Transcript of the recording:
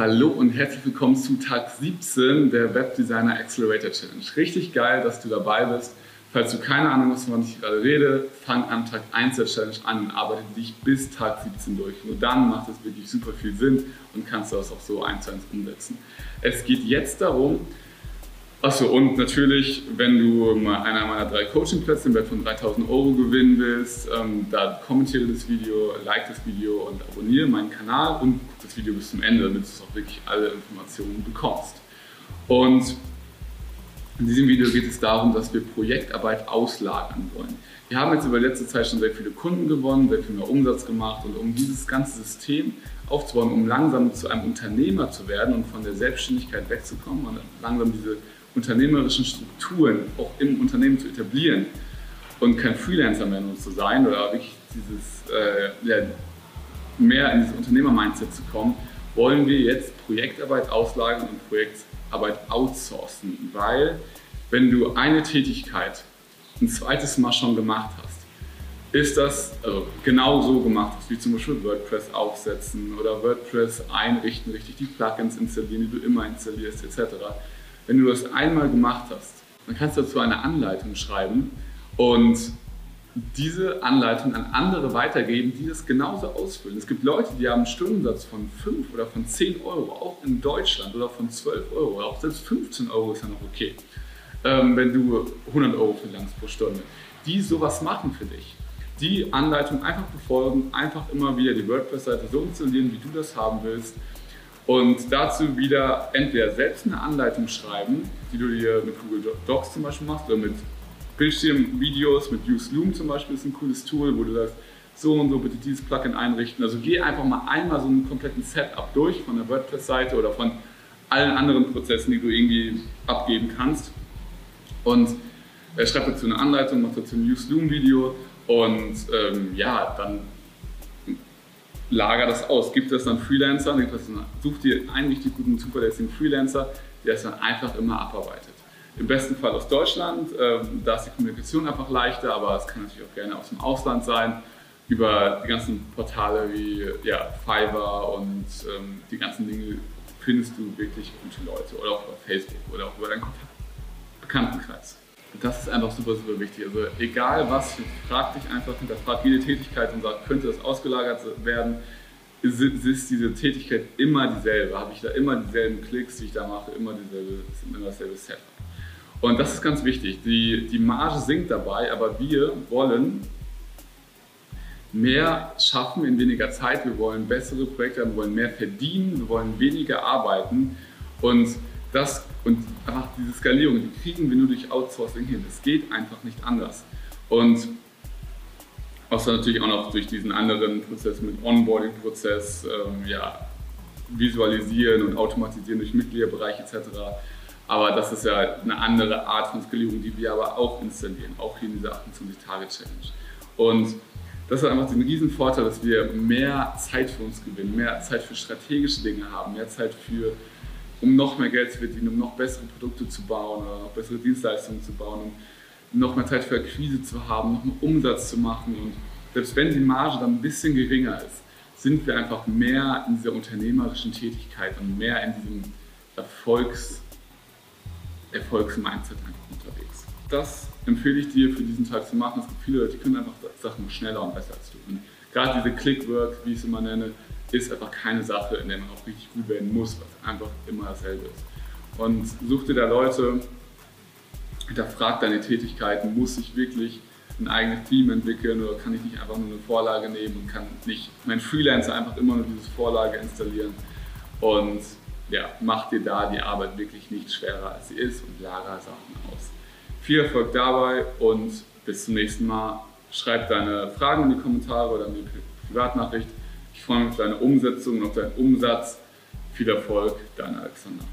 Hallo und herzlich willkommen zu Tag 17 der Webdesigner Accelerator Challenge. Richtig geil, dass du dabei bist. Falls du keine Ahnung hast, wovon ich gerade rede, fang am Tag 1 der Challenge an und arbeite dich bis Tag 17 durch. Nur dann macht es wirklich super viel Sinn und kannst du das auch so eins zu eins umsetzen. Es geht jetzt darum, Achso, und natürlich, wenn du mal einer meiner drei Coachingplätze im Wert von 3000 Euro gewinnen willst, ähm, dann kommentiere das Video, like das Video und abonniere meinen Kanal und guck das Video bis zum Ende, damit du auch wirklich alle Informationen bekommst. Und in diesem Video geht es darum, dass wir Projektarbeit auslagern wollen. Wir haben jetzt über letzte Zeit schon sehr viele Kunden gewonnen, sehr viel mehr Umsatz gemacht und um dieses ganze System aufzubauen, um langsam zu einem Unternehmer zu werden und von der Selbstständigkeit wegzukommen und langsam diese unternehmerischen Strukturen auch im Unternehmen zu etablieren und kein Freelancer mehr nur zu sein oder wirklich dieses, äh, ja, mehr in dieses Unternehmer-Mindset zu kommen, wollen wir jetzt Projektarbeit auslagern und Projektarbeit outsourcen, weil wenn du eine Tätigkeit ein zweites Mal schon gemacht hast, ist das also genau so gemacht wie zum Beispiel WordPress aufsetzen oder WordPress einrichten, richtig die Plugins installieren, die du immer installierst, etc wenn du das einmal gemacht hast, dann kannst du dazu eine Anleitung schreiben und diese Anleitung an andere weitergeben, die das genauso ausfüllen. Es gibt Leute, die haben einen Stundensatz von 5 oder von 10 Euro, auch in Deutschland, oder von 12 Euro, auch selbst 15 Euro ist ja noch okay, ähm, wenn du 100 Euro verlangst pro Stunde, die sowas machen für dich. Die Anleitung einfach befolgen, einfach immer wieder die WordPress-Seite so installieren, wie du das haben willst und dazu wieder entweder selbst eine Anleitung schreiben, die du dir mit Google Docs zum Beispiel machst oder mit Bildschirmvideos, mit Use Loom zum Beispiel ist ein cooles Tool, wo du sagst, so und so bitte dieses Plugin einrichten. Also geh einfach mal einmal so einen kompletten Setup durch von der WordPress-Seite oder von allen anderen Prozessen, die du irgendwie abgeben kannst. Und er schreibt dazu eine Anleitung, macht dazu ein Use Loom Video und ähm, ja, dann lager das aus. Gib das dann Freelancern, such dir einen richtig guten, zuverlässigen Freelancer, der es dann einfach immer abarbeitet. Im besten Fall aus Deutschland, ähm, da ist die Kommunikation einfach leichter, aber es kann natürlich auch gerne aus dem Ausland sein, über die ganzen Portale wie ja, Fiverr und ähm, die ganzen Dinge findest du wirklich gute Leute oder auch über Facebook oder auch über deinen Bekanntenkreis. Das ist einfach super, super wichtig. Also egal was, frag dich einfach, hinterfrag jede Tätigkeit und sag, könnte das ausgelagert werden? Ist, ist diese Tätigkeit immer dieselbe? Habe ich da immer dieselben Klicks, die ich da mache, immer dieselbe, immer dasselbe Setup? Und das ist ganz wichtig. Die, die Marge sinkt dabei, aber wir wollen mehr schaffen in weniger Zeit. Wir wollen bessere Projekte haben, wir wollen mehr verdienen, wir wollen weniger arbeiten. Und das und einfach diese Skalierung, die kriegen wir nur durch Outsourcing hin. Es geht einfach nicht anders. Und außer natürlich auch noch durch diesen anderen Prozess mit Onboarding-Prozess, ähm, ja, visualisieren und automatisieren durch Mitgliederbereich etc. Aber das ist ja eine andere Art von Skalierung, die wir aber auch installieren, auch hier in dieser 28-Tage-Challenge. Und das hat einfach den riesen Vorteil, dass wir mehr Zeit für uns gewinnen, mehr Zeit für strategische Dinge haben, mehr Zeit für um noch mehr Geld zu verdienen, um noch bessere Produkte zu bauen oder noch bessere Dienstleistungen zu bauen, um noch mehr Zeit für Akquise zu haben, noch mehr Umsatz zu machen. Und selbst wenn die Marge dann ein bisschen geringer ist, sind wir einfach mehr in dieser unternehmerischen Tätigkeit und mehr in diesem Erfolgs, Erfolgsmindset unterwegs. Das empfehle ich dir für diesen Tag zu machen. Es gibt viele Leute, die können einfach Sachen schneller und besser als du. Und gerade diese Clickwork, wie ich es immer nenne, ist einfach keine Sache, in der man auch richtig gut werden muss, was einfach immer dasselbe ist. Und such dir da Leute, hinterfrag deine Tätigkeiten, muss ich wirklich ein eigenes Team entwickeln oder kann ich nicht einfach nur eine Vorlage nehmen und kann nicht mein Freelancer einfach immer nur diese Vorlage installieren und ja, mach dir da die Arbeit wirklich nicht schwerer als sie ist und lager Sachen aus. Viel Erfolg dabei und bis zum nächsten Mal. Schreib deine Fragen in die Kommentare oder eine Privatnachricht. Ich freue mich auf deine Umsetzung und auf deinen Umsatz. Viel Erfolg, dein Alexander.